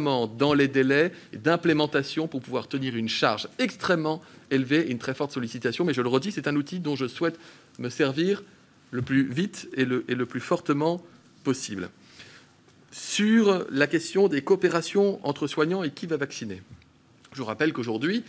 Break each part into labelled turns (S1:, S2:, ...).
S1: dans les délais d'implémentation pour pouvoir tenir une charge extrêmement élevée et une très forte sollicitation. Mais je le redis, c'est un outil dont je souhaite me servir le plus vite et le, plus fortement possible. Sur la question des coopérations entre soignants et qui va vacciner. Je rappelle qu'aujourd'hui,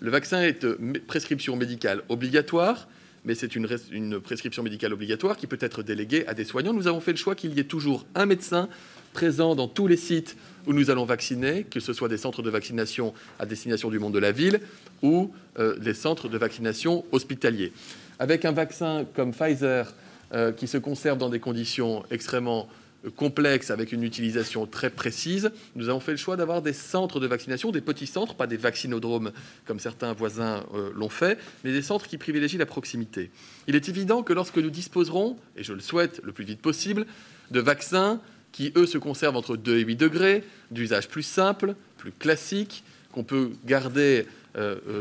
S1: le vaccin est prescription médicale obligatoire, mais c'est une, prescription médicale obligatoire qui peut être déléguée à des soignants. Nous avons fait le choix qu'il y ait toujours un médecin présent dans tous les sites où nous allons vacciner, que ce soit des centres de vaccination à destination du monde de la ville ou euh, des centres de vaccination hospitaliers. Avec un vaccin comme Pfizer euh, qui se conserve dans des conditions extrêmement complexe avec une utilisation très précise, nous avons fait le choix d'avoir des centres de vaccination, des petits centres, pas des vaccinodromes comme certains voisins euh, l'ont fait, mais des centres qui privilégient la proximité. Il est évident que lorsque nous disposerons, et je le souhaite le plus vite possible, de vaccins qui, eux, se conservent entre 2 et 8 degrés, d'usage plus simple, plus classique, qu'on peut garder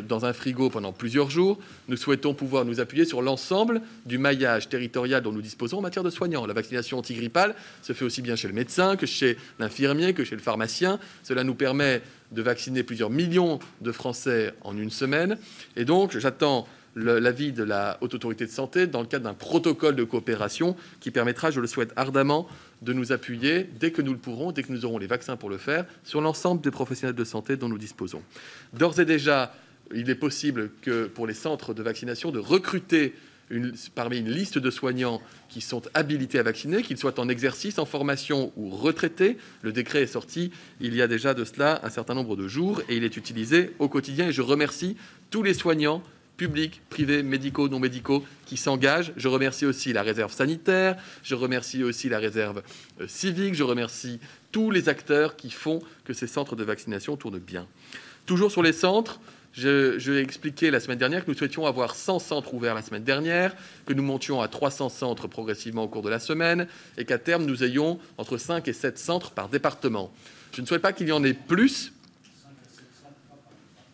S1: dans un frigo pendant plusieurs jours. Nous souhaitons pouvoir nous appuyer sur l'ensemble du maillage territorial dont nous disposons en matière de soignants. La vaccination antigrippale se fait aussi bien chez le médecin que chez l'infirmier, que chez le pharmacien. Cela nous permet de vacciner plusieurs millions de Français en une semaine. Et donc, j'attends l'avis de la Haute Autorité de Santé dans le cadre d'un protocole de coopération qui permettra, je le souhaite ardemment, de nous appuyer dès que nous le pourrons, dès que nous aurons les vaccins pour le faire, sur l'ensemble des professionnels de santé dont nous disposons. D'ores et déjà, il est possible que pour les centres de vaccination de recruter parmi une liste de soignants qui sont habilités à vacciner, qu'ils soient en exercice, en formation ou retraités. Le décret est sorti il y a déjà de cela un certain nombre de jours et il est utilisé au quotidien. Et je remercie tous les soignants publics, privés, médicaux, non médicaux, qui s'engagent. Je remercie aussi la réserve sanitaire, je remercie aussi la réserve euh, civique, je remercie tous les acteurs qui font que ces centres de vaccination tournent bien. Toujours sur les centres, je, je, expliqué la semaine dernière que nous souhaitions avoir 100 centres ouverts la semaine dernière, que nous montions à 300 centres progressivement au cours de la semaine, et qu'à terme, nous ayons entre 5 et 7 centres par département. Je ne souhaite pas qu'il y en ait plus,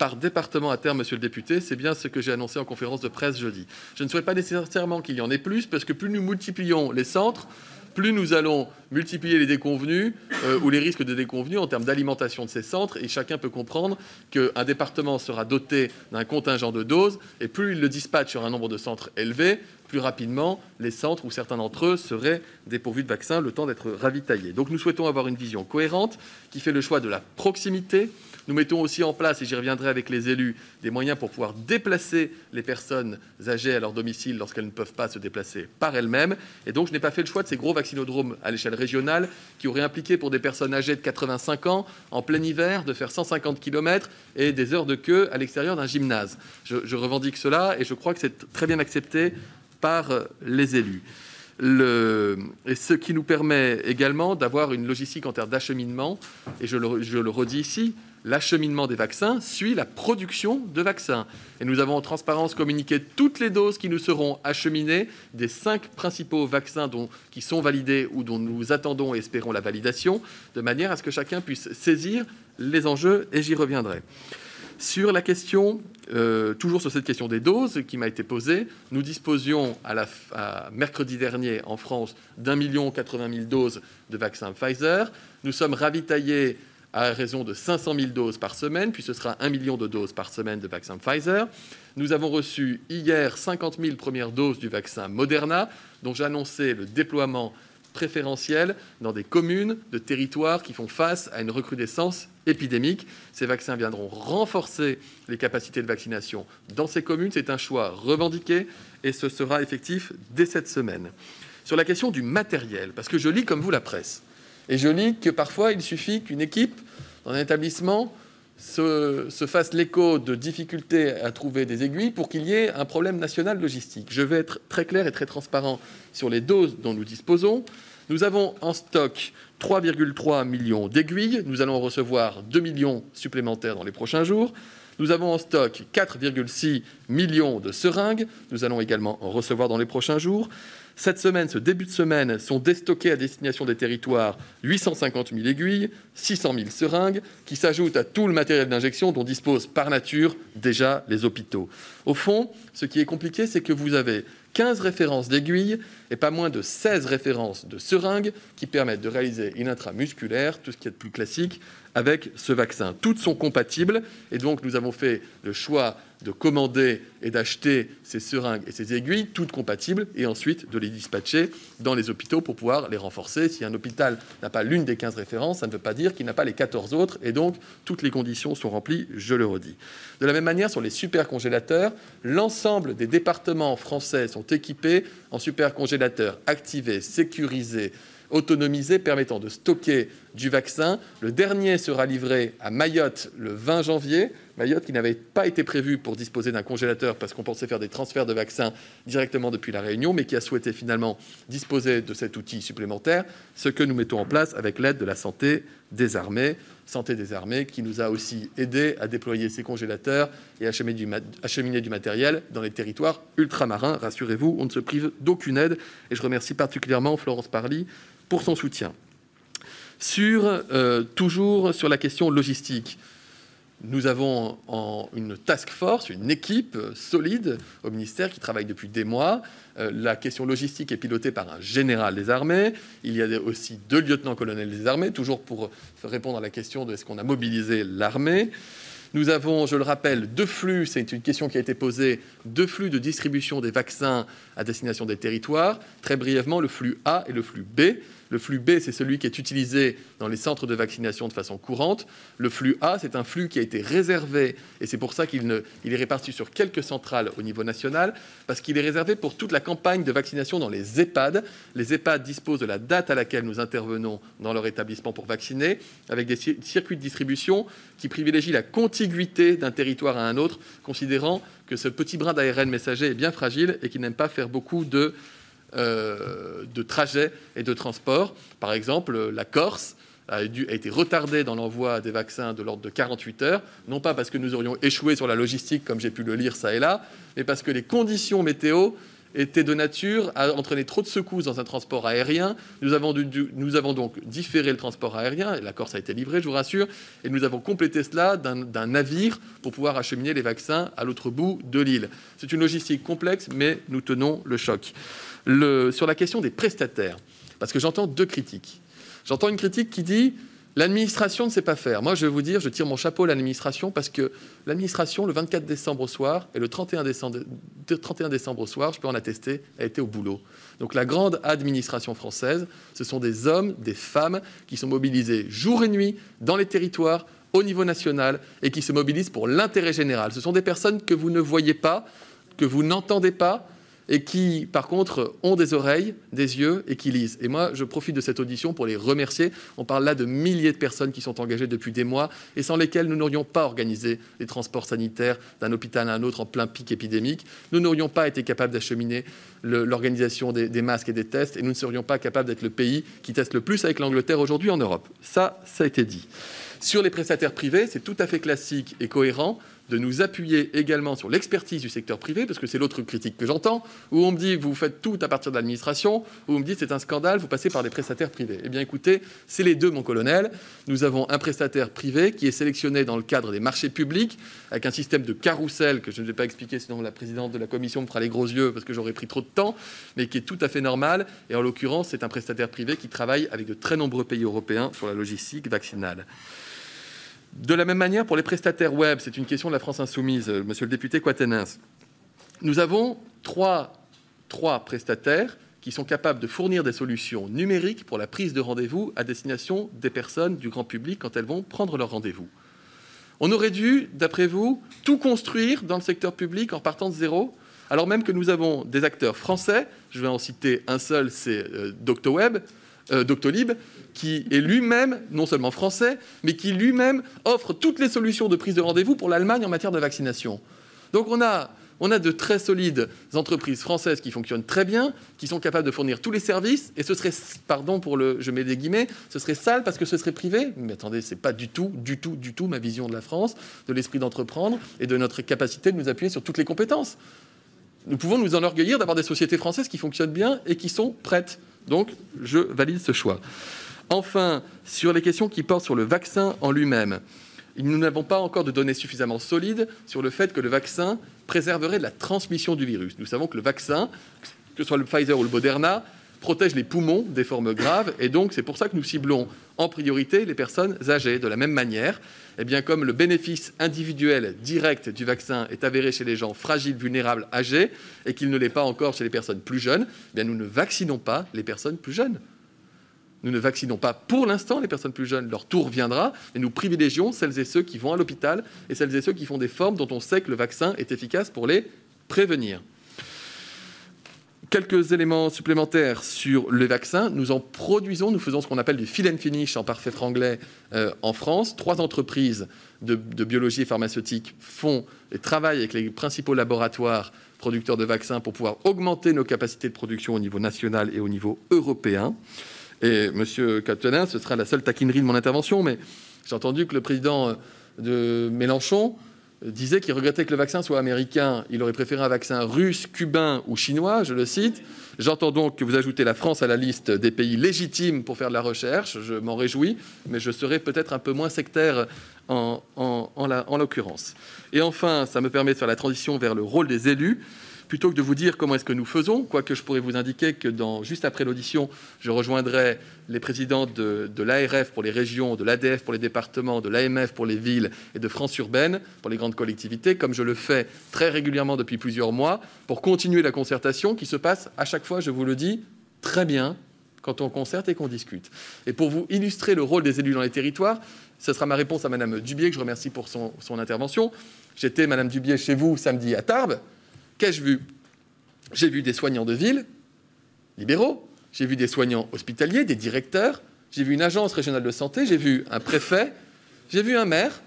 S1: par département à terme, monsieur le député, c'est bien ce que j'ai annoncé en conférence de presse jeudi. Je ne souhaite pas nécessairement qu'il y en ait plus, parce que plus nous multiplions les centres, plus nous allons multiplier les déconvenus euh, ou les risques de déconvenus en termes d'alimentation de ces centres. Et chacun peut comprendre qu'un département sera doté d'un contingent de doses, et plus il le dispatche sur un nombre de centres élevé, plus rapidement les centres ou certains d'entre eux seraient dépourvus de vaccins le temps d'être ravitaillés. Donc nous souhaitons avoir une vision cohérente qui fait le choix de la proximité, nous mettons aussi en place, et j'y reviendrai avec les élus, des moyens pour pouvoir déplacer les personnes âgées à leur domicile lorsqu'elles ne peuvent pas se déplacer par elles-mêmes. Et donc, je n'ai pas fait le choix de ces gros vaccinodromes à l'échelle régionale qui auraient impliqué pour des personnes âgées de 85 ans, en plein hiver, de faire 150 km et des heures de queue à l'extérieur d'un gymnase. Je, revendique cela et je crois que c'est très bien accepté par les élus. Et ce qui nous permet également d'avoir une logistique en termes d'acheminement, et je le redis ici, l'acheminement des vaccins suit la production de vaccins. Et nous avons en transparence communiqué toutes les doses qui nous seront acheminées des cinq principaux vaccins dont, qui sont validés ou dont nous attendons et espérons la validation, de manière à ce que chacun puisse saisir les enjeux, et j'y reviendrai. Sur la question, euh, toujours sur cette question des doses qui m'a été posée, nous disposions à, mercredi dernier en France d'un million quatre-vingt mille doses de vaccins Pfizer. Nous sommes ravitaillés à raison de 500 000 doses par semaine, puis ce sera 1 million de doses par semaine de vaccin Pfizer. Nous avons reçu hier 50 000 premières doses du vaccin Moderna, dont j'annonçais le déploiement préférentiel dans des communes de territoires qui font face à une recrudescence épidémique. Ces vaccins viendront renforcer les capacités de vaccination dans ces communes. C'est un choix revendiqué et ce sera effectif dès cette semaine. Sur la question du matériel, parce que je lis comme vous la presse, et je lis que parfois, il suffit qu'une équipe dans un établissement se, se fasse l'écho de difficultés à trouver des aiguilles pour qu'il y ait un problème national logistique. Je vais être très clair et très transparent sur les doses dont nous disposons. Nous avons en stock 3,3 millions d'aiguilles. Nous allons recevoir 2 millions supplémentaires dans les prochains jours. Nous avons en stock 4,6 millions de seringues. Nous allons également en recevoir dans les prochains jours. Cette semaine, ce début de semaine, sont déstockés à destination des territoires 850 000 aiguilles, 600 000 seringues, qui s'ajoutent à tout le matériel d'injection dont disposent par nature déjà les hôpitaux. Au fond, ce qui est compliqué, c'est que vous avez 15 références d'aiguilles et pas moins de 16 références de seringues qui permettent de réaliser une intramusculaire, tout ce qui est de plus classique, avec ce vaccin. Toutes sont compatibles et donc nous avons fait le choix de commander et d'acheter ces seringues et ces aiguilles, toutes compatibles, et ensuite de les dispatcher dans les hôpitaux pour pouvoir les renforcer. Si un hôpital n'a pas l'une des 15 références, ça ne veut pas dire qu'il n'a pas les 14 autres, et donc toutes les conditions sont remplies, je le redis. De la même manière, sur les supercongélateurs, l'ensemble des départements français sont équipés en supercongélateurs activés, sécurisés, autonomisés permettant de stocker du vaccin. Le dernier sera livré à Mayotte le 20 janvier. Mayotte qui n'avait pas été prévu pour disposer d'un congélateur parce qu'on pensait faire des transferts de vaccins directement depuis la Réunion, mais qui a souhaité finalement disposer de cet outil supplémentaire, ce que nous mettons en place avec l'aide de la santé des armées. Santé des armées qui nous a aussi aidé à déployer ces congélateurs et à acheminer du, matériel dans les territoires ultramarins. Rassurez-vous, on ne se prive d'aucune aide et je remercie particulièrement Florence Parly pour son soutien. Sur, euh, toujours sur la question logistique, nous avons une task force, une équipe solide au ministère qui travaille depuis des mois. Euh, la question logistique est pilotée par un général des armées. Il y a aussi deux lieutenants-colonels des armées, toujours pour répondre à la question de est-ce qu'on a mobilisé l'armée. Nous avons, je le rappelle, deux flux, c'est une question qui a été posée, deux flux de distribution des vaccins à destination des territoires. Très brièvement, le flux A et le flux B. Le flux B, c'est celui qui est utilisé dans les centres de vaccination de façon courante. Le flux A, c'est un flux qui a été réservé, et c'est pour ça qu'il est réparti sur quelques centrales au niveau national, parce qu'il est réservé pour toute la campagne de vaccination dans les EHPAD. Les EHPAD disposent de la date à laquelle nous intervenons dans leur établissement pour vacciner, avec des circuits de distribution qui privilégient la contiguïté d'un territoire à un autre, considérant que ce petit brin d'ARN messager est bien fragile et qu'il n'aime pas faire beaucoup de euh, de trajets et de transport. Par exemple, la Corse a, été retardée dans l'envoi des vaccins de l'ordre de 48 heures, non pas parce que nous aurions échoué sur la logistique, comme j'ai pu le lire ça et là, mais parce que les conditions météo étaient de nature à entraîner trop de secousses dans un transport aérien. Nous avons, donc différé le transport aérien, et la Corse a été livrée, je vous rassure, et nous avons complété cela d'un navire pour pouvoir acheminer les vaccins à l'autre bout de l'île. C'est une logistique complexe, mais nous tenons le choc sur la question des prestataires, parce que j'entends deux critiques. J'entends une critique qui dit l'administration ne sait pas faire. Moi, je vais vous dire, je tire mon chapeau à l'administration parce que l'administration, le 24 décembre au soir et le 31 décembre, 31 décembre au soir, je peux en attester, a été au boulot. Donc la grande administration française, ce sont des hommes, des femmes qui sont mobilisés jour et nuit dans les territoires, au niveau national, et qui se mobilisent pour l'intérêt général. Ce sont des personnes que vous ne voyez pas, que vous n'entendez pas, et qui, par contre, ont des oreilles, des yeux et qui lisent. Et moi, je profite de cette audition pour les remercier. On parle là de milliers de personnes qui sont engagées depuis des mois et sans lesquelles nous n'aurions pas organisé les transports sanitaires d'un hôpital à un autre en plein pic épidémique. Nous n'aurions pas été capables d'acheminer l'organisation des, masques et des tests et nous ne serions pas capables d'être le pays qui teste le plus avec l'Angleterre aujourd'hui en Europe. Ça, ça a été dit. Sur les prestataires privés, c'est tout à fait classique et cohérent de nous appuyer également sur l'expertise du secteur privé, parce que c'est l'autre critique que j'entends, où on me dit vous faites tout à partir de l'administration, où on me dit c'est un scandale, vous passez par des prestataires privés. Eh bien écoutez, c'est les deux, mon colonel. Nous avons un prestataire privé qui est sélectionné dans le cadre des marchés publics, avec un système de carrousel que je ne vais pas expliquer, sinon la présidente de la commission me fera les gros yeux parce que j'aurais pris trop de temps, mais qui est tout à fait normal. Et en l'occurrence, c'est un prestataire privé qui travaille avec de très nombreux pays européens sur la logistique vaccinale. De la même manière, pour les prestataires web, c'est une question de la France insoumise, euh, monsieur le député Quatennens. Nous avons trois, trois prestataires qui sont capables de fournir des solutions numériques pour la prise de rendez-vous à destination des personnes du grand public quand elles vont prendre leur rendez-vous. On aurait dû, d'après vous, tout construire dans le secteur public en partant de zéro, alors même que nous avons des acteurs français, je vais en citer un seul, c'est euh, DoctoWeb, euh, Doctolib, qui est lui-même non seulement français, mais qui lui-même offre toutes les solutions de prise de rendez-vous pour l'Allemagne en matière de vaccination. Donc on a, on a de très solides entreprises françaises qui fonctionnent très bien, qui sont capables de fournir tous les services, et ce serait, pardon pour le, je mets des guillemets, ce serait sale parce que ce serait privé. Mais attendez, c'est pas du tout, du tout, du tout ma vision de la France, de l'esprit d'entreprendre et de notre capacité de nous appuyer sur toutes les compétences. Nous pouvons nous enorgueillir d'avoir des sociétés françaises qui fonctionnent bien et qui sont prêtes. Donc, je valide ce choix. Enfin, sur les questions qui portent sur le vaccin en lui-même, nous n'avons pas encore de données suffisamment solides sur le fait que le vaccin préserverait la transmission du virus. Nous savons que le vaccin, que ce soit le Pfizer ou le Moderna, protège les poumons des formes graves. Et donc, c'est pour ça que nous ciblons en priorité les personnes âgées. De la même manière, eh bien, comme le bénéfice individuel direct du vaccin est avéré chez les gens fragiles, vulnérables, âgés, et qu'il ne l'est pas encore chez les personnes plus jeunes, eh bien, nous ne vaccinons pas les personnes plus jeunes. Nous ne vaccinons pas pour l'instant les personnes plus jeunes, leur tour viendra, et nous privilégions celles et ceux qui vont à l'hôpital et celles et ceux qui font des formes dont on sait que le vaccin est efficace pour les prévenir. Quelques éléments supplémentaires sur le vaccin. Nous en produisons, nous faisons ce qu'on appelle du fill and finish en parfait franglais euh, en France. Trois entreprises de, biologie et pharmaceutique font et travaillent avec les principaux laboratoires producteurs de vaccins pour pouvoir augmenter nos capacités de production au niveau national et au niveau européen. Et Monsieur Catenin, ce sera la seule taquinerie de mon intervention, mais j'ai entendu que le président de Mélenchon disait qu'il regrettait que le vaccin soit américain. Il aurait préféré un vaccin russe, cubain ou chinois, je le cite. J'entends donc que vous ajoutez la France à la liste des pays légitimes pour faire de la recherche. Je m'en réjouis, mais je serai peut-être un peu moins sectaire en, en l'occurrence. Et enfin, ça me permet de faire la transition vers le rôle des élus plutôt que de vous dire comment est-ce que nous faisons, quoique je pourrais vous indiquer que juste après l'audition, je rejoindrai les présidents de, l'ARF pour les régions, de l'ADF pour les départements, de l'AMF pour les villes et de France Urbaine pour les grandes collectivités, comme je le fais très régulièrement depuis plusieurs mois, pour continuer la concertation qui se passe à chaque fois, je vous le dis, très bien quand on concerte et qu'on discute. Et pour vous illustrer le rôle des élus dans les territoires, ce sera ma réponse à Madame Dubier, que je remercie pour son, intervention. J'étais, Madame Dubier, chez vous samedi à Tarbes. Qu'ai-je vu? J'ai vu des soignants de ville, libéraux, j'ai vu des soignants hospitaliers, des directeurs, j'ai vu une agence régionale de santé, j'ai vu un préfet, j'ai vu un maire,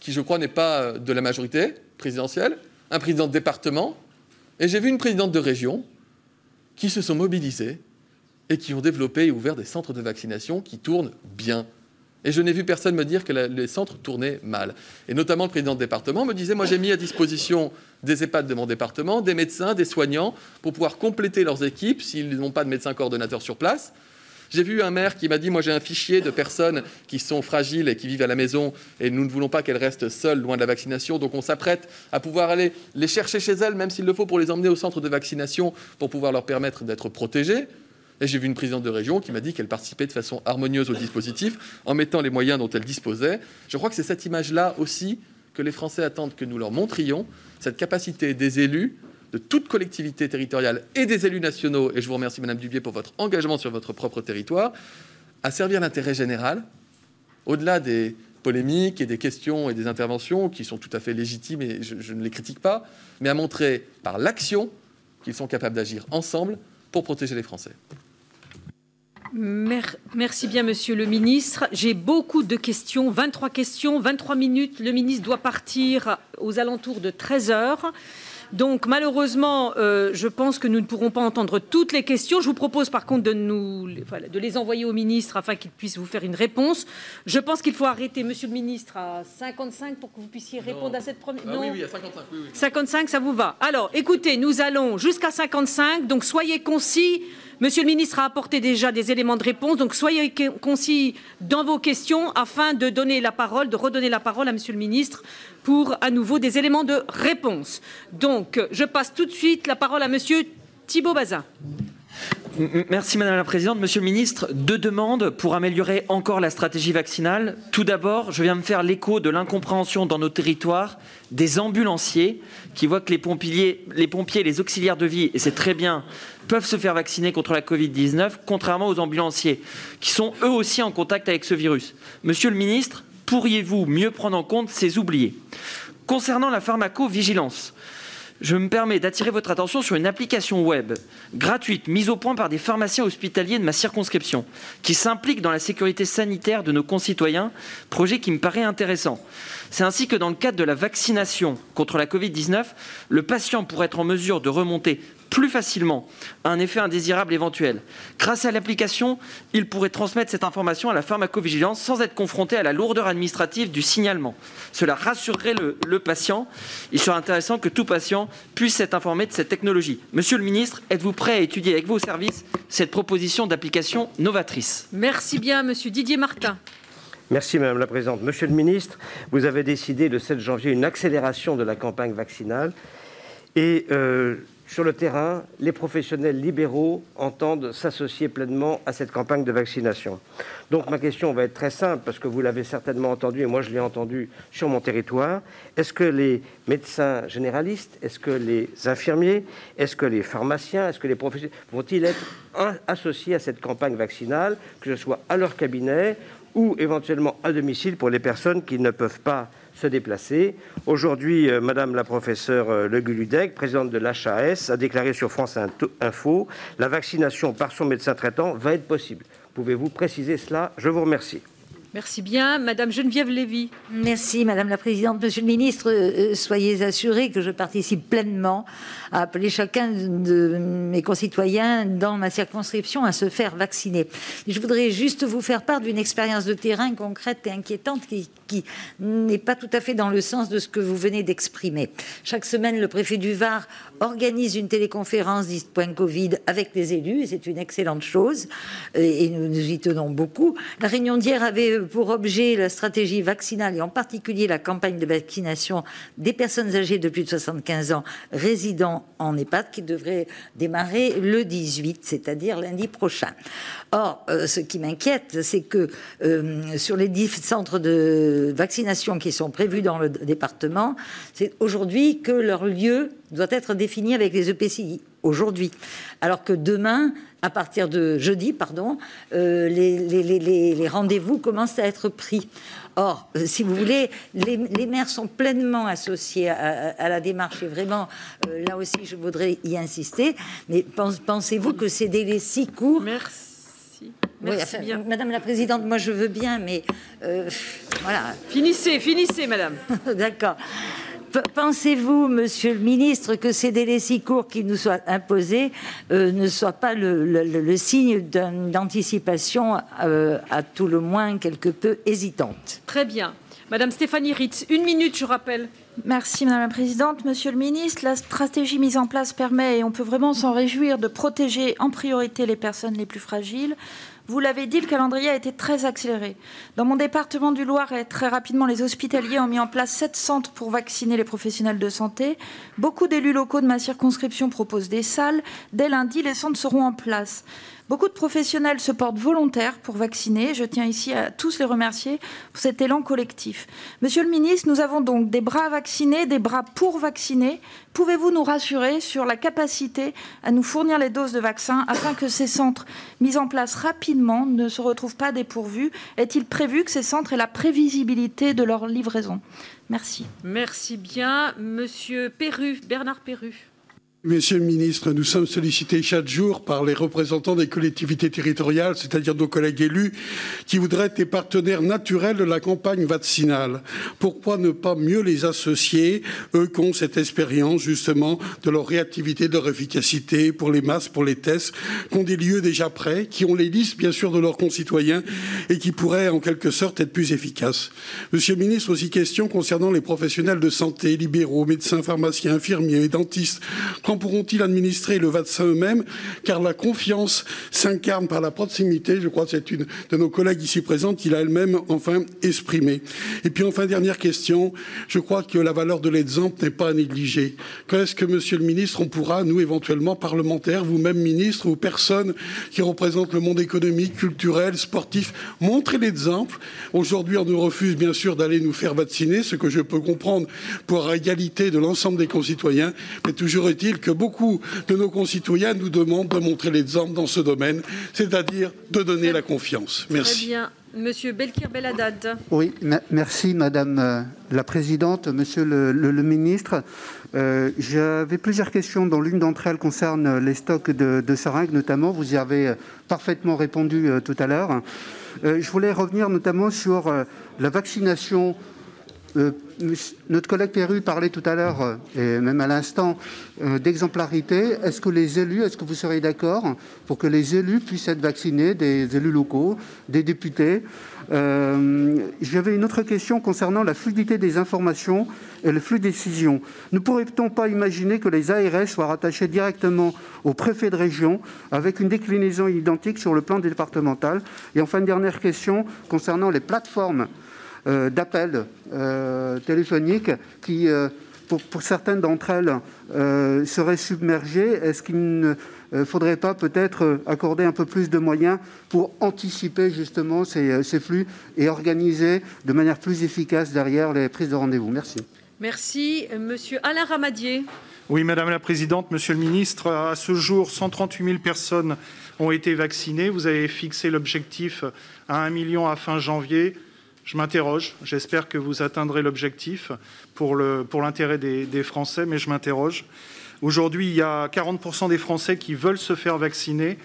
S1: qui je crois n'est pas de la majorité présidentielle, un président de département, et j'ai vu une présidente de région qui se sont mobilisés et qui ont développé et ouvert des centres de vaccination qui tournent bien. Et je n'ai vu personne me dire que les centres tournaient mal. Et notamment le président de département me disait, moi j'ai mis à disposition des EHPAD de mon département, des médecins, des soignants, pour pouvoir compléter leurs équipes s'ils n'ont pas de médecin coordonnateur sur place. J'ai vu un maire qui m'a dit, moi j'ai un fichier de personnes qui sont fragiles et qui vivent à la maison et nous ne voulons pas qu'elles restent seules loin de la vaccination. Donc on s'apprête à pouvoir aller les chercher chez elles, même s'il le faut, pour les emmener au centre de vaccination, pour pouvoir leur permettre d'être protégées. J'ai vu une présidente de région qui m'a dit qu'elle participait de façon harmonieuse au dispositif en mettant les moyens dont elle disposait. Je crois que c'est cette image-là aussi que les Français attendent que nous leur montrions, cette capacité des élus de toute collectivité territoriale et des élus nationaux, et je vous remercie Madame Dubier pour votre engagement sur votre propre territoire, à servir l'intérêt général, au-delà des polémiques et des questions et des interventions qui sont tout à fait légitimes et je ne les critique pas, mais à montrer par l'action qu'ils sont capables d'agir ensemble pour protéger les Français.
S2: Merci bien, Monsieur le Ministre. J'ai beaucoup de questions, 23 questions, 23 minutes. Le ministre doit partir aux alentours de 13 heures. Donc malheureusement, euh, je pense que nous ne pourrons pas entendre toutes les questions. Je vous propose par contre de, nous, de les envoyer au ministre afin qu'il puisse vous faire une réponse. Je pense qu'il faut arrêter, Monsieur le ministre, à 55 pour que vous puissiez répondre à cette première.
S1: Ah, oui, oui, à 55. Oui,
S2: 55, ça vous va. Alors, écoutez, nous allons jusqu'à 55. Donc soyez concis. Monsieur le ministre a apporté déjà des éléments de réponse, donc soyez concis dans vos questions afin de donner la parole, de redonner la parole à Monsieur le ministre pour à nouveau des éléments de réponse. Donc, je passe tout de suite la parole à Monsieur Thibault Bazin.
S3: Merci Madame la Présidente. Monsieur le Ministre, deux demandes pour améliorer encore la stratégie vaccinale. Tout d'abord, je viens me faire l'écho de l'incompréhension dans nos territoires des ambulanciers qui voient que les pompiers, les pompiers, les auxiliaires de vie, et c'est très bien, peuvent se faire vacciner contre la Covid-19, contrairement aux ambulanciers qui sont eux aussi en contact avec ce virus. Monsieur le Ministre, pourriez-vous mieux prendre en compte ces oubliés? Concernant la pharmacovigilance, je me permets d'attirer votre attention sur une application web gratuite mise au point par des pharmaciens hospitaliers de ma circonscription qui s'impliquent dans la sécurité sanitaire de nos concitoyens, projet qui me paraît intéressant. C'est ainsi que dans le cadre de la vaccination contre la Covid-19, le patient pourrait être en mesure de remonter plus facilement un effet indésirable éventuel. Grâce à l'application, il pourrait transmettre cette information à la pharmacovigilance sans être confronté à la lourdeur administrative du signalement. Cela rassurerait le, patient. Il serait intéressant que tout patient puisse être informé de cette technologie. Monsieur le ministre, êtes-vous prêt à étudier avec vos services cette proposition d'application novatrice?
S2: Merci bien, monsieur Didier Martin.
S4: Merci Madame la Présidente. Monsieur le Ministre, vous avez décidé le 7 janvier une accélération de la campagne vaccinale et euh, sur le terrain, les professionnels libéraux entendent s'associer pleinement à cette campagne de vaccination. Donc ma question va être très simple, parce que vous l'avez certainement entendu, et moi je l'ai entendu sur mon territoire. Est-ce que les médecins généralistes, est-ce que les infirmiers, est-ce que les pharmaciens, est-ce que les professionnels vont-ils être associés à cette campagne vaccinale, que ce soit à leur cabinet ou éventuellement à domicile pour les personnes qui ne peuvent pas se déplacer. Aujourd'hui, euh, Madame la professeure euh, Le Guludec, présidente de l'HAS, a déclaré sur France Info la vaccination par son médecin traitant va être possible. Pouvez-vous préciser cela? Je vous remercie.
S2: Merci bien. Madame Geneviève Lévy.
S5: Merci, Madame la Présidente. Monsieur le Ministre, euh, soyez assuré que je participe pleinement à appeler chacun de mes concitoyens dans ma circonscription à se faire vacciner. Je voudrais juste vous faire part d'une expérience de terrain concrète et inquiétante qui, n'est pas tout à fait dans le sens de ce que vous venez d'exprimer. Chaque semaine, le préfet du Var organise une téléconférence point Covid avec les élus, c'est une excellente chose, et nous nous y tenons beaucoup. La réunion d'hier avait pour objet la stratégie vaccinale, et en particulier la campagne de vaccination des personnes âgées de plus de 75 ans résidant en EHPAD, qui devrait démarrer le 18, c'est-à-dire lundi prochain. Or, euh, ce qui m'inquiète, c'est que euh, sur les 10 centres de vaccination qui sont prévus dans le département, c'est aujourd'hui que leur lieu doit être défini avec les EPCI. Aujourd'hui. Alors que demain, à partir de jeudi, pardon, euh, les, les, rendez-vous commencent à être pris. Or, euh, si vous voulez, les, maires sont pleinement associés à, la démarche et vraiment, euh, là aussi, je voudrais y insister. Mais pensez-vous que ces délais si courts
S2: Merci. Merci bien.
S5: Madame la Présidente, moi je veux bien, mais voilà.
S2: Finissez, finissez, Madame.
S5: D'accord. Pensez-vous, Monsieur le Ministre, que ces délais si courts qui nous soient imposés euh, ne soient pas le, signe d'anticipation euh, à tout le moins quelque peu hésitante?
S2: Très bien. Madame Stéphanie Ritz, une minute, je rappelle.
S6: Merci Madame la Présidente. Monsieur le Ministre, la stratégie mise en place permet, et on peut vraiment s'en réjouir, de protéger en priorité les personnes les plus fragiles. Vous l'avez dit, le calendrier a été très accéléré. Dans mon département du Loir, très rapidement, les hospitaliers ont mis en place sept centres pour vacciner les professionnels de santé. Beaucoup d'élus locaux de ma circonscription proposent des salles. Dès lundi, les centres seront en place. Beaucoup de professionnels se portent volontaires pour vacciner. Je tiens ici à tous les remercier pour cet élan collectif. Monsieur le ministre, nous avons donc des bras vaccinés, des bras pour vacciner. Pouvez-vous nous rassurer sur la capacité à nous fournir les doses de vaccins afin que ces centres mis en place rapidement ne se retrouvent pas dépourvus? Est-il prévu que ces centres aient la prévisibilité de leur livraison? Merci.
S2: Merci bien. Monsieur Perru, Bernard Perru.
S7: Monsieur le ministre, nous sommes sollicités chaque jour par les représentants des collectivités territoriales, c'est-à-dire nos collègues élus, qui voudraient être partenaires naturels de la campagne vaccinale. Pourquoi ne pas mieux les associer, eux qui ont cette expérience justement de leur réactivité, de leur efficacité pour les masses, pour les tests, qui ont des lieux déjà prêts, qui ont les listes bien sûr de leurs concitoyens et qui pourraient en quelque sorte être plus efficaces. Monsieur le ministre, aussi question concernant les professionnels de santé, libéraux, médecins, pharmaciens, infirmiers, dentistes, pourront-ils administrer le vaccin eux-mêmes? Car la confiance s'incarne par la proximité. Je crois que c'est une de nos collègues ici présentes qui l'a elle-même enfin exprimé. Et puis enfin, dernière question. Je crois que la valeur de l'exemple n'est pas à négliger. Qu'est-ce que, Monsieur le Ministre, on pourra, nous éventuellement parlementaires, vous-même ministre ou personne qui représente le monde économique, culturel, sportif, montrer l'exemple? Aujourd'hui, on nous refuse bien sûr d'aller nous faire vacciner, ce que je peux comprendre pour égalité de l'ensemble des concitoyens, mais toujours est-il que beaucoup de nos concitoyens nous demandent de montrer l'exemple dans ce domaine, c'est-à-dire de donner la confiance. Merci.
S2: Très bien. Monsieur Belkir Belhaddad.
S8: Oui, merci Madame euh, la Présidente, Monsieur le, ministre. Euh, j'avais plusieurs questions, dont l'une d'entre elles concerne les stocks de, de, seringues notamment. Vous y avez euh, parfaitement répondu tout à l'heure. je voulais revenir notamment sur la vaccination euh, notre collègue Perru parlait tout à l'heure, euh, et même à l'instant, euh, d'exemplarité. Est-ce que les élus, est-ce que vous serez d'accord pour que les élus puissent être vaccinés, des élus locaux, des députés? J'avais une autre question concernant la fluidité des informations et le flux de décision. Ne pourrait-on pas imaginer que les ARS soient rattachés directement au préfet de région avec une déclinaison identique sur le plan départemental? Et enfin, une dernière question concernant les plateformes d'appels euh, téléphoniques qui euh, pour, certaines d'entre elles euh, seraient submergées. Est-ce qu'il ne faudrait pas peut-être accorder un peu plus de moyens pour anticiper justement ces, ces flux et organiser de manière plus efficace derrière les prises de rendez-vous? Merci.
S2: Merci. Monsieur Alain Ramadier.
S9: Oui, Madame la Présidente, Monsieur le Ministre, à ce jour, 138 000 personnes ont été vaccinées. Vous avez fixé l'objectif à 1 million à fin janvier. Je m'interroge. J'espère que vous atteindrez l'objectif pour l'intérêt des, Français, mais je m'interroge. Aujourd'hui, il y a 40% des Français qui veulent se faire vacciner.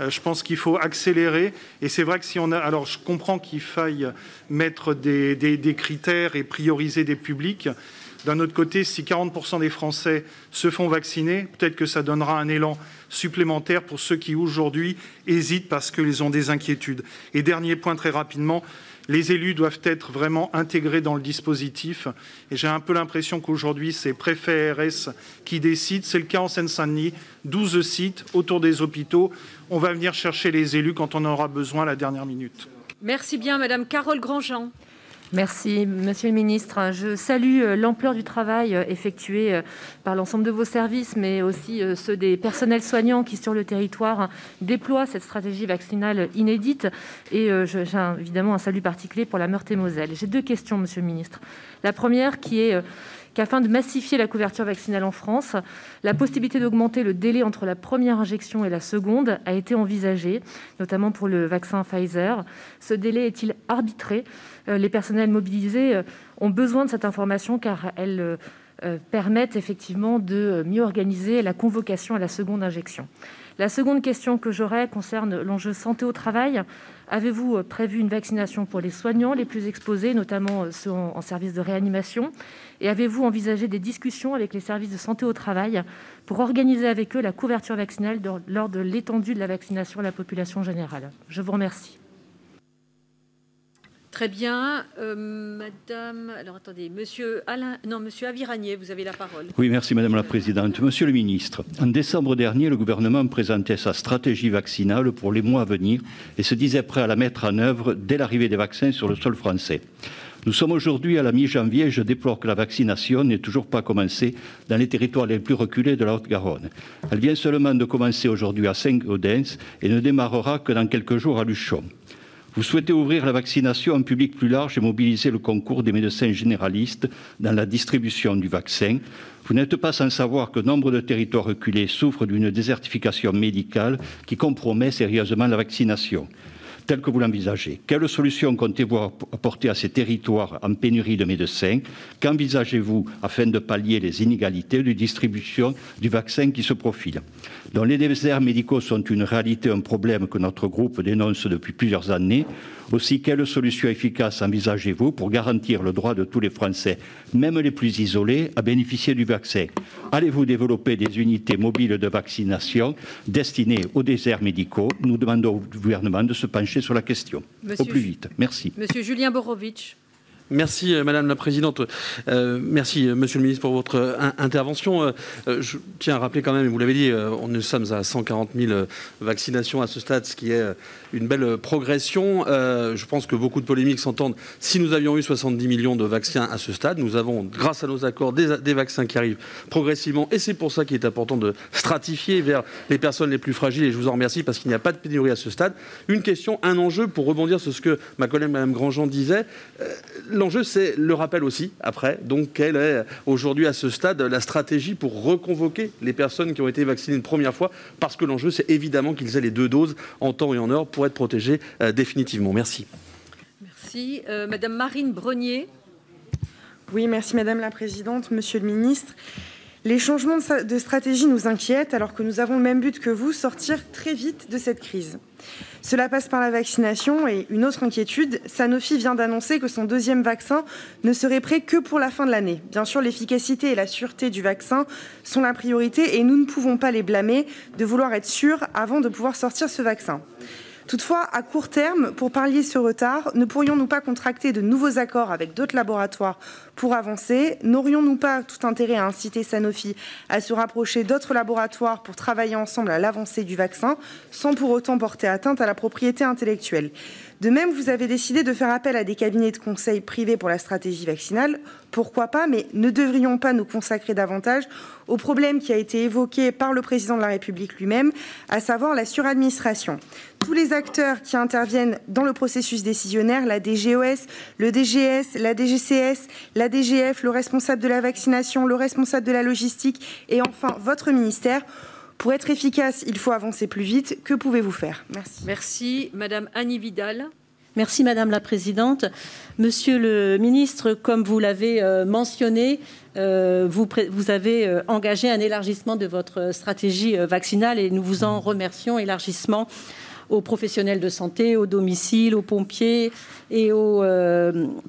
S9: Euh, je pense qu'il faut accélérer. Et c'est vrai que si on a. Alors, je comprends qu'il faille mettre des, des, des critères et prioriser des publics. D'un autre côté, si 40% des Français se font vacciner, peut-être que ça donnera un élan supplémentaire pour ceux qui aujourd'hui hésitent parce qu'ils ont des inquiétudes. Et dernier point très rapidement, les élus doivent être vraiment intégrés dans le dispositif. Et j'ai un peu l'impression qu'aujourd'hui, c'est préfet RS qui décide. C'est le cas en Seine-Saint-Denis, 12 sites autour des hôpitaux. On va venir chercher les élus quand on aura besoin à la dernière minute.
S2: Merci bien, Madame Carole Grandjean.
S10: Merci, Monsieur le Ministre. Je salue euh, l'ampleur du travail euh, effectué euh, par l'ensemble de vos services, mais aussi ceux des personnels soignants qui, sur le territoire, déploient cette stratégie vaccinale inédite. Et j'ai évidemment un salut particulier pour la Meurthe-et-Moselle. J'ai deux questions, Monsieur le Ministre. La première qui est qu'afin de massifier la couverture vaccinale en France, la possibilité d'augmenter le délai entre la première injection et la seconde a été envisagée, notamment pour le vaccin Pfizer. Ce délai est-il arbitré? Euh, Les personnels mobilisés euh, ont besoin de cette information car elle euh, permettent effectivement de mieux organiser la convocation à la seconde injection. La seconde question que j'aurais concerne l'enjeu santé au travail. Avez-vous prévu une vaccination pour les soignants les plus exposés, notamment ceux en service de réanimation? Et avez-vous envisagé des discussions avec les services de santé au travail pour organiser avec eux la couverture vaccinale lors de l'étendue de la vaccination à la population générale? Je vous remercie.
S2: Très bien. Euh, madame, alors attendez, monsieur Alain, non, monsieur Aviragné, vous avez la parole.
S11: Oui, merci Madame la Présidente. Monsieur le Ministre, en décembre dernier, le gouvernement présentait sa stratégie vaccinale pour les mois à venir et se disait prêt à la mettre en œuvre dès l'arrivée des vaccins sur le sol français. Nous sommes aujourd'hui à la mi-janvier et je déplore que la vaccination n'ait toujours pas commencé dans les territoires les plus reculés de la Haute-Garonne. Elle vient seulement de commencer aujourd'hui à Saint-Gaudens et ne démarrera que dans quelques jours à Luchon. Vous souhaitez ouvrir la vaccination à un public plus large et mobiliser le concours des médecins généralistes dans la distribution du vaccin. Vous n'êtes pas sans savoir que nombre de territoires reculés souffrent d'une désertification médicale qui compromet sérieusement la vaccination. Tel que vous l'envisagez Quelles solutions comptez-vous apporter à ces territoires en pénurie de médecins? Qu'envisagez-vous afin de pallier les inégalités de distribution du vaccin qui se profilent? Dont les déserts médicaux sont une réalité, un problème que notre groupe dénonce depuis plusieurs années. Aussi, quelles solutions efficaces envisagez-vous pour garantir le droit de tous les Français, même les plus isolés, à bénéficier du vaccin? Allez-vous développer des unités mobiles de vaccination destinées aux déserts médicaux? Nous demandons au gouvernement de se pencher sur la question au plus vite. Merci.
S2: Monsieur Julien Borovitch.
S12: Merci euh, Madame la Présidente. Euh, merci euh, Monsieur le Ministre pour votre intervention. je tiens à rappeler quand même, et vous l'avez dit, nous sommes à 140 000 vaccinations à ce stade, ce qui est une belle progression. je pense que beaucoup de polémiques s'entendent. Si nous avions eu 70 millions de vaccins à ce stade, nous avons, grâce à nos accords, des, des vaccins qui arrivent progressivement. Et c'est pour ça qu'il est important de stratifier vers les personnes les plus fragiles. Et je vous en remercie parce qu'il n'y a pas de pénurie à ce stade. Une question, un enjeu pour rebondir sur ce que ma collègue Madame Grandjean disait l'enjeu, c'est le rappel aussi, après. Donc, quelle est aujourd'hui à ce stade la stratégie pour reconvoquer les personnes qui ont été vaccinées une première fois? Parce que l'enjeu, c'est évidemment qu'ils aient les deux doses en temps et en heure pour être protégés euh, définitivement. Merci.
S2: Merci. Euh, Madame Marine Brenier.
S13: Oui, merci Madame la Présidente, Monsieur le Ministre. Les changements de stratégie nous inquiètent alors que nous avons le même but que vous, sortir très vite de cette crise. Cela passe par la vaccination et une autre inquiétude, Sanofi vient d'annoncer que son deuxième vaccin ne serait prêt que pour la fin de l'année. Bien sûr, l'efficacité et la sûreté du vaccin sont la priorité et nous ne pouvons pas les blâmer de vouloir être sûrs avant de pouvoir sortir ce vaccin. Toutefois, à court terme, pour pallier ce retard, ne pourrions-nous pas contracter de nouveaux accords avec d'autres laboratoires pour avancer? N'aurions-nous pas tout intérêt à inciter Sanofi à se rapprocher d'autres laboratoires pour travailler ensemble à l'avancée du vaccin, sans pour autant porter atteinte à la propriété intellectuelle? De même, vous avez décidé de faire appel à des cabinets de conseil privés pour la stratégie vaccinale. Pourquoi pas, mais ne devrions pas nous consacrer davantage au problème qui a été évoqué par le président de la République lui-même, à savoir la suradministration. Tous les acteurs qui interviennent dans le processus décisionnaire, la DGOS, le DGS, la DGCS, la DGF, le responsable de la vaccination, le responsable de la logistique et enfin votre ministère, pour être efficace, il faut avancer plus vite. Que pouvez-vous faire?
S2: Merci. Merci. Madame Annie Vidal.
S14: Merci Madame la Présidente. Monsieur le Ministre, comme vous l'avez euh, mentionné, euh, vous, vous, avez euh, engagé un élargissement de votre stratégie vaccinale et nous vous en remercions. Élargissement aux professionnels de santé, aux domiciles, aux pompiers et aux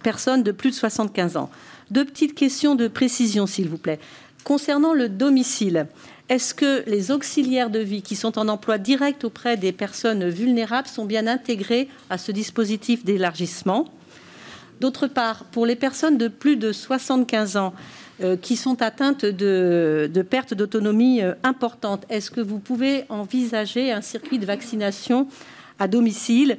S14: personnes de plus de 75 ans. Deux petites questions de précision, s'il vous plaît. Concernant le domicile, est-ce que les auxiliaires de vie qui sont en emploi direct auprès des personnes vulnérables sont bien intégrés à ce dispositif d'élargissement? D'autre part, pour les personnes de plus de 75 ans euh, qui sont atteintes de, de perte d'autonomie euh, importante, est-ce que vous pouvez envisager un circuit de vaccination à domicile?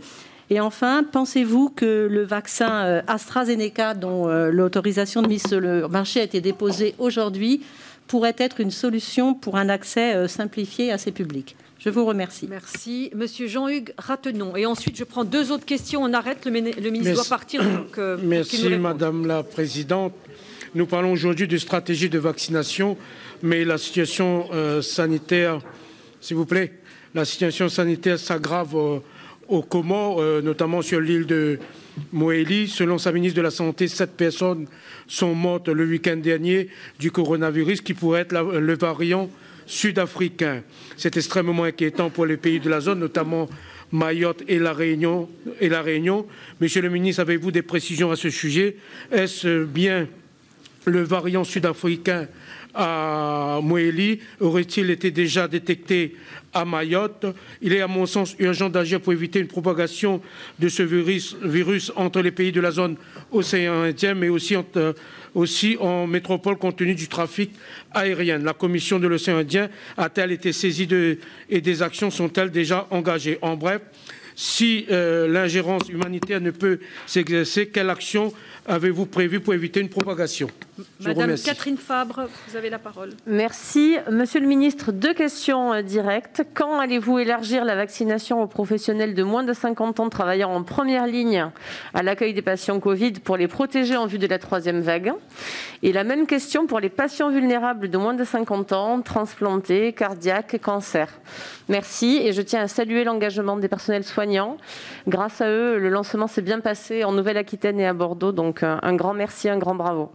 S14: Et enfin, pensez-vous que le vaccin euh, AstraZeneca, dont l'autorisation de mise sur le marché a été déposée aujourd'hui, pourrait être une solution pour un accès euh, simplifié à ces publics? Je vous remercie.
S2: Merci. Monsieur Jean-Hugues Ratenon. Et ensuite, je prends deux autres questions. On arrête. Le, ministre doit partir. Donc,
S15: euh, Merci, Madame la Présidente. Nous parlons aujourd'hui de stratégie de vaccination, mais la situation euh, sanitaire, s'il vous plaît, la situation sanitaire s'aggrave au Comores, notamment sur l'île de Moélie. Selon sa ministre de la Santé, sept personnes sont mortes le week-end dernier du coronavirus qui pourrait être le variant sud-africain. C'est extrêmement inquiétant pour les pays de la zone, notamment Mayotte. Et la Réunion. Monsieur le ministre, avez-vous des précisions à ce sujet? Est-ce bien le variant sud-africain à Moélie aurait-il été déjà détecté à Mayotte? Il est à mon sens urgent d'agir pour éviter une propagation de ce virus, entre les pays de la zone océan Indien, mais aussi, en métropole compte tenu du trafic aérien. La Commission de l'océan Indien a-t-elle été saisie et des actions sont-elles déjà engagées? En bref, si euh, l'ingérence humanitaire ne peut s'exercer, quelle action avez-vous prévu pour éviter une propagation?
S2: Madame Catherine Fabre, vous avez la parole.
S10: Merci. Monsieur le ministre, deux questions euh, directes. Quand allez-vous élargir la vaccination aux professionnels de moins de 50 ans travaillant en première ligne à l'accueil des patients Covid pour les protéger en vue de la troisième vague? Et la même question pour les patients vulnérables de moins de 50 ans, transplantés, cardiaques, cancer. Merci et je tiens à saluer l'engagement des personnels soignants. Grâce à eux, le lancement s'est bien passé en Nouvelle-Aquitaine et à Bordeaux. Donc euh, un grand merci, un grand bravo.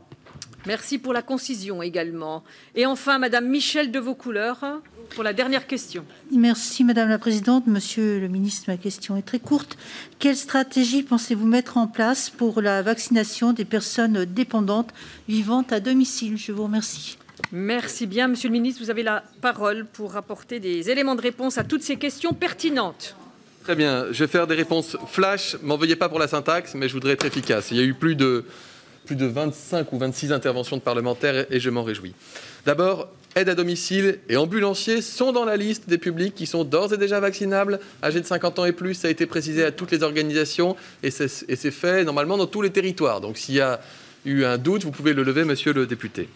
S2: Merci pour la concision également. Et enfin, Madame Michel de Vaucouleurs, pour la dernière question.
S16: Merci Madame la Présidente. Monsieur le Ministre, ma question est très courte. Quelle stratégie pensez-vous mettre en place pour la vaccination des personnes dépendantes vivant à domicile? Je vous remercie.
S2: Merci bien, Monsieur le Ministre. Vous avez la parole pour apporter des éléments de réponse à toutes ces questions pertinentes.
S1: Très bien. Je vais faire des réponses flash. M'en veuillez pas pour la syntaxe, mais je voudrais être efficace. Il y a eu plus de plus de 25 ou 26 interventions de parlementaires et je m'en réjouis. D'abord, aide à domicile et ambulanciers sont dans la liste des publics qui sont d'ores et déjà vaccinables, âgés de 50 ans et plus. Ça a été précisé à toutes les organisations et c'est fait normalement dans tous les territoires. Donc s'il y a eu un doute, vous pouvez le lever, monsieur le député.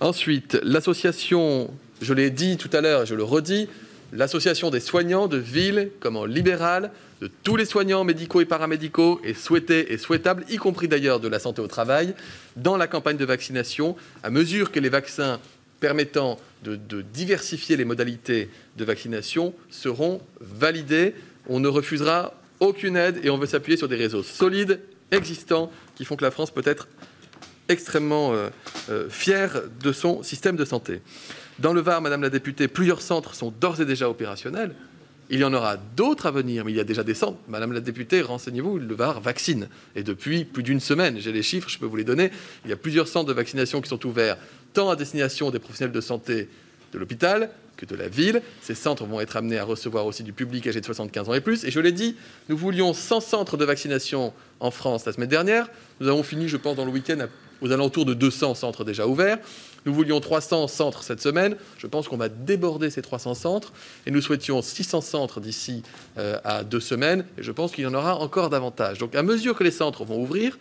S1: Ensuite, l'association, je l'ai dit tout à l'heure et je le redis, l'association des soignants de ville comme en libéral de tous les soignants médicaux et paramédicaux est souhaité et souhaitable, y compris d'ailleurs de la santé au travail, dans la campagne de vaccination, à mesure que les vaccins permettant de, diversifier les modalités de vaccination seront validés. On ne refusera aucune aide et on veut s'appuyer sur des réseaux solides, existants, qui font que la France peut être extrêmement euh, euh, fière de son système de santé. Dans le Var, Madame la députée, plusieurs centres sont d'ores et déjà opérationnels. Il y en aura d'autres à venir, mais il y a déjà des centres. Madame la députée, renseignez-vous, le Var vaccine. Et depuis plus d'une semaine, j'ai les chiffres, je peux vous les donner, il y a plusieurs centres de vaccination qui sont ouverts, tant à destination des professionnels de santé de l'hôpital que de la ville. Ces centres vont être amenés à recevoir aussi du public âgé de 75 ans et plus. Et je l'ai dit, nous voulions 100 centres de vaccination en France la semaine dernière. Nous avons fini, je pense, dans le week-end aux alentours de 200 centres déjà ouverts. Nous voulions 300 centres cette semaine. Je pense qu'on va déborder ces 300 centres et nous souhaitions 600 centres d'ici euh, à deux semaines. Et je pense qu'il y en aura encore davantage. Donc, à mesure que les centres vont ouvrir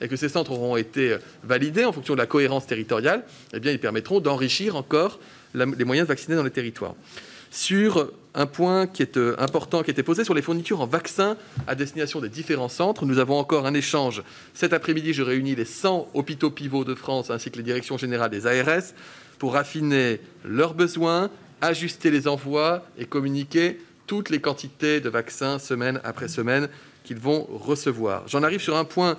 S1: et que ces centres auront été euh, validés en fonction de la cohérence territoriale, eh bien, ils permettront d'enrichir encore les moyens de vacciner dans les territoires sur un point qui est euh, important, qui était posé sur les fournitures en vaccins à destination des différents centres. Nous avons encore un échange. Cet après-midi, je réunis les 100 hôpitaux pivots de France ainsi que les directions générales des ARS pour affiner leurs besoins, ajuster les envois et communiquer toutes les quantités de vaccins semaine après semaine qu'ils vont recevoir. J'en arrive sur un point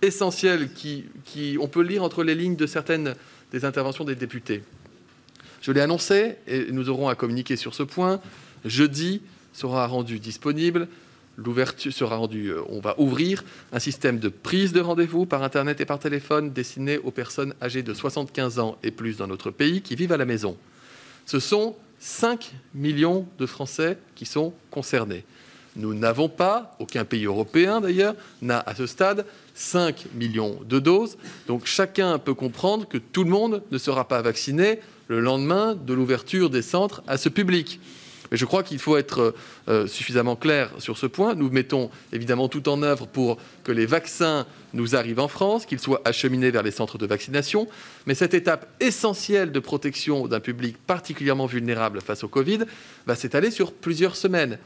S1: essentiel qui, qui, on peut lire entre les lignes de certaines des interventions des députés. Je l'ai annoncé et nous aurons à communiquer sur ce point. Jeudi sera rendu disponible. L'ouverture sera rendue. Euh, on va ouvrir un système de prise de rendez-vous par Internet et par téléphone destiné aux personnes âgées de 75 ans et plus dans notre pays qui vivent à la maison. Ce sont 5 millions de Français qui sont concernés. Nous n'avons pas, aucun pays européen d'ailleurs, n'a à ce stade 5 millions de doses. Donc chacun peut comprendre que tout le monde ne sera pas vacciné le lendemain de l'ouverture des centres à ce public. Mais je crois qu'il faut être euh, suffisamment clair sur ce point. Nous mettons évidemment tout en œuvre pour que les vaccins nous arrivent en France, qu'ils soient acheminés vers les centres de vaccination. Mais cette étape essentielle de protection d'un public particulièrement vulnérable face au Covid va s'étaler sur plusieurs semaines.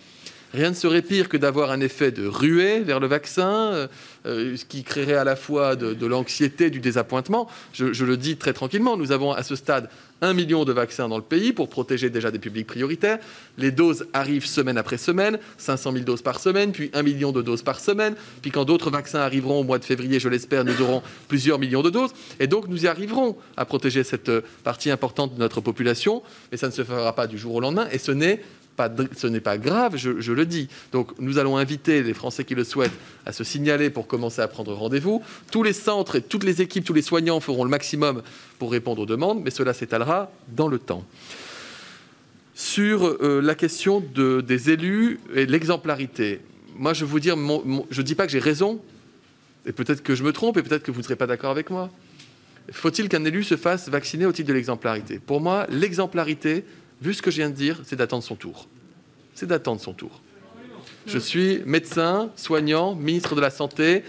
S1: Rien ne serait pire que d'avoir un effet de ruée vers le vaccin, euh, euh, ce qui créerait à la fois de, l'anxiété, du désappointement. Je, le dis très tranquillement, nous avons à ce stade un million de vaccins dans le pays pour protéger déjà des publics prioritaires. Les doses arrivent semaine après semaine, 500 000 doses par semaine, puis un million de doses par semaine. Puis quand d'autres vaccins arriveront au mois de février, je l'espère, nous aurons plusieurs millions de doses. Et donc nous y arriverons à protéger cette partie importante de notre population, mais ça ne se fera pas du jour au lendemain. Et ce n'est ce n'est pas grave, je, le dis. Donc nous allons inviter les Français qui le souhaitent à se signaler pour commencer à prendre rendez-vous. Tous les centres et toutes les équipes, tous les soignants feront le maximum pour répondre aux demandes, mais cela s'étalera dans le temps. Sur euh, la question des élus et l'exemplarité, moi je vous dire, je ne dis pas que j'ai raison, et peut-être que je me trompe, et peut-être que vous ne serez pas d'accord avec moi. Faut-il qu'un élu se fasse vacciner au titre de l'exemplarité? Pour moi, l'exemplarité, vu ce que je viens de dire, c'est d'attendre son tour. C'est d'attendre son tour. Je suis médecin, soignant, ministre de la Santé.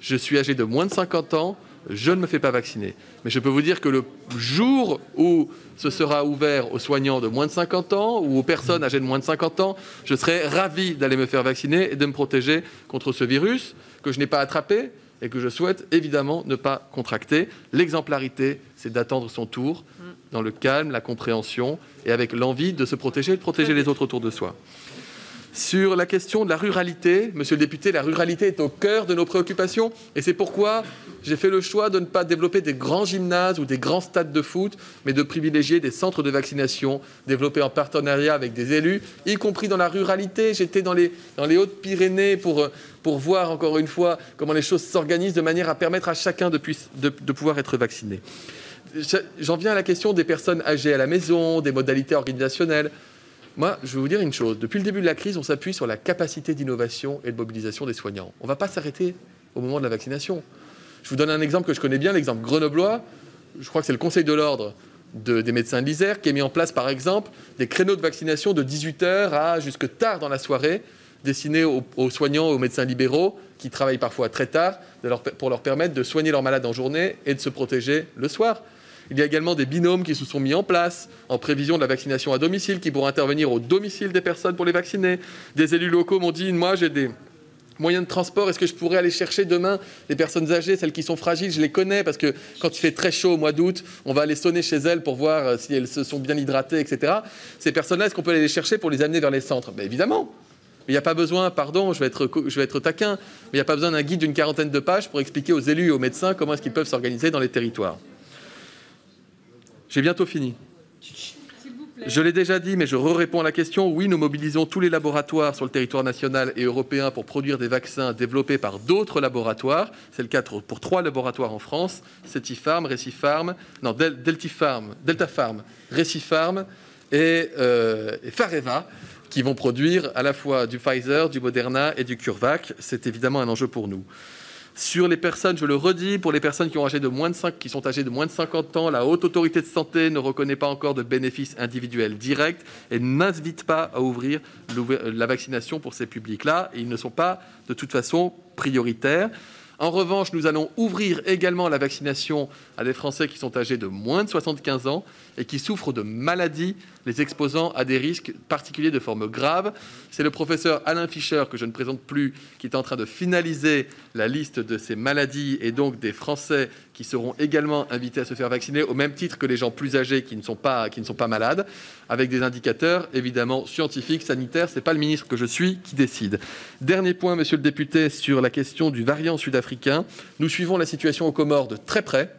S1: Je suis âgé de moins de 50 ans. Je ne me fais pas vacciner. Mais je peux vous dire que le jour où ce sera ouvert aux soignants de moins de 50 ans ou aux personnes âgées de moins de 50 ans, je serai ravi d'aller me faire vacciner et de me protéger contre ce virus que je n'ai pas attrapé et que je souhaite évidemment ne pas contracter. L'exemplarité, c'est d'attendre son tour dans le calme, la compréhension et avec l'envie de se protéger et de protéger les autres autour de soi. Sur la question de la ruralité, monsieur le député, la ruralité est au cœur de nos préoccupations et c'est pourquoi j'ai fait le choix de ne pas développer des grands gymnases ou des grands stades de foot, mais de privilégier des centres de vaccination développés en partenariat avec des élus, y compris dans la ruralité. J'étais dans les, Hautes-Pyrénées pour, voir encore une fois comment les choses s'organisent de manière à permettre à chacun de pouvoir être vacciné. J'en viens à la question des personnes âgées à la maison, des modalités organisationnelles. Moi, je vais vous dire une chose. Depuis le début de la crise, on s'appuie sur la capacité d'innovation et de mobilisation des soignants. On ne va pas s'arrêter au moment de la vaccination. Je vous donne un exemple que je connais bien, l'exemple grenoblois. Je crois que c'est le Conseil de l'ordre des médecins de l'Isère qui a mis en place, par exemple, des créneaux de vaccination de 18h à jusque tard dans la soirée, destinés aux, soignants, aux médecins libéraux, qui travaillent parfois très tard, pour leur permettre de soigner leurs malades en journée et de se protéger le soir. Il y a également des binômes qui se sont mis en place en prévision de la vaccination à domicile, qui pourront intervenir au domicile des personnes pour les vacciner. Des élus locaux m'ont dit, moi j'ai des moyens de transport, est-ce que je pourrais aller chercher demain les personnes âgées, celles qui sont fragiles? Je les connais parce que quand il fait très chaud au mois d'août, on va aller sonner chez elles pour voir euh, si elles se sont bien hydratées, etc. Ces personnes-là, est-ce qu'on peut aller les chercher pour les amener vers les centres? Ben Évidemment. Il n'y a pas besoin, pardon, je vais, être, je vais être taquin, mais il n'y a pas besoin d'un guide d'une quarantaine de pages pour expliquer aux élus et aux médecins comment est-ce qu'ils peuvent s'organiser dans les territoires. J'ai bientôt fini. Je l'ai déjà dit, mais je réponds à la question. Oui, nous mobilisons tous les laboratoires sur le territoire national et européen pour produire des vaccins développés par d'autres laboratoires. C'est le cas pour trois laboratoires en France Cetifarm, Récifarm, non, Deltifarm, Deltafarm, Récifarm et, euh, Fareva, qui vont produire à la fois du Pfizer, du Moderna et du CureVac. C'est évidemment un enjeu pour nous. Sur les personnes, je le redis, pour les personnes qui, ont âgé de moins de 5, qui sont âgées de moins de 50 ans, la Haute Autorité de Santé ne reconnaît pas encore de bénéfices individuels directs et n'invite pas à ouvrir la vaccination pour ces publics-là. Ils ne sont pas, de toute façon, prioritaires. En revanche, nous allons ouvrir également la vaccination à des Français qui sont âgés de moins de 75 ans et qui souffrent de maladies les exposant à des risques particuliers de forme grave. C'est le professeur Alain Fischer, que je ne présente plus, qui est en train de finaliser la liste de ces maladies et donc des Français qui seront également invités à se faire vacciner au même titre que les gens plus âgés qui ne sont pas, malades, avec des indicateurs évidemment scientifiques, sanitaires. Ce n'est pas le ministre que je suis qui décide. Dernier point, monsieur le député, sur la question du variant sud-africain. Nous suivons la situation aux Comores de très près.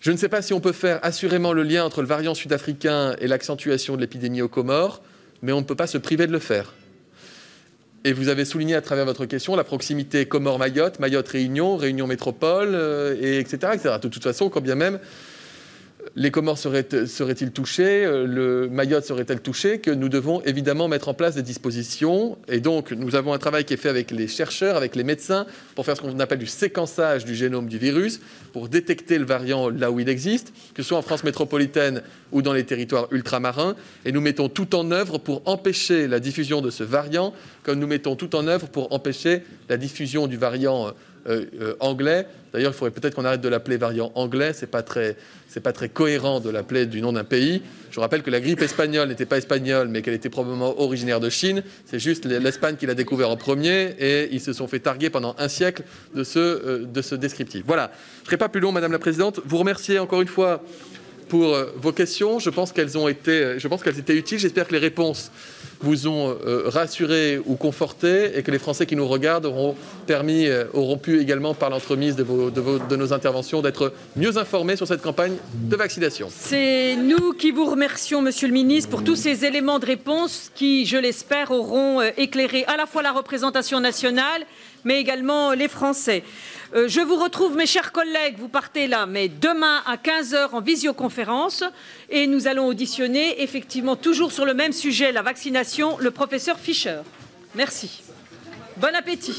S1: Je ne sais pas si on peut faire assurément le lien entre le variant sud-africain et l'accentuation de l'épidémie aux Comores, mais on ne peut pas se priver de le faire. Et vous avez souligné à travers votre question la proximité Comores-Mayotte, Mayotte-Réunion, Réunion-Métropole, euh, et etc., etc. De toute façon, quand bien même les Comores seraient-ils touchés, euh, le Mayotte serait-elle touchée, que nous devons évidemment mettre en place des dispositions. Et donc, nous avons un travail qui est fait avec les chercheurs, avec les médecins, pour faire ce qu'on appelle du séquençage du génome du virus, pour détecter le variant là où il existe, que ce soit en France métropolitaine ou dans les territoires ultramarins. Et nous mettons tout en œuvre pour empêcher la diffusion de ce variant, comme nous mettons tout en œuvre pour empêcher la diffusion du variant euh, euh, anglais. D'ailleurs, il faudrait peut-être qu'on arrête de l'appeler variant anglais. C'est pas très, c'est pas très cohérent de l'appeler du nom d'un pays. Je rappelle que la grippe espagnole n'était pas espagnole, mais qu'elle était probablement originaire de Chine. C'est juste l'Espagne qui l'a découvert en premier, et ils se sont fait targuer pendant un siècle de ce, euh, de ce descriptif. Voilà. Je serai pas plus long, Madame la Présidente. Vous remercier encore une fois pour vos questions. Je pense qu'elles ont été, je pense qu'elles étaient utiles. J'espère que les réponses vous ont euh, rassuré ou conforté et que les Français qui nous regardent auront, permis, euh, auront pu également, par l'entremise de, nos interventions, d'être mieux informés sur cette campagne de vaccination.
S2: C'est nous qui vous remercions, Monsieur le Ministre, pour tous ces éléments de réponse qui, je l'espère, auront euh, éclairé à la fois la représentation nationale, mais également les Français. Euh, je vous retrouve, mes chers collègues, vous partez là, mais demain à 15h en visioconférence, et nous allons auditionner, effectivement, toujours sur le même sujet, la vaccination, le professeur Fischer. Merci. Bon appétit.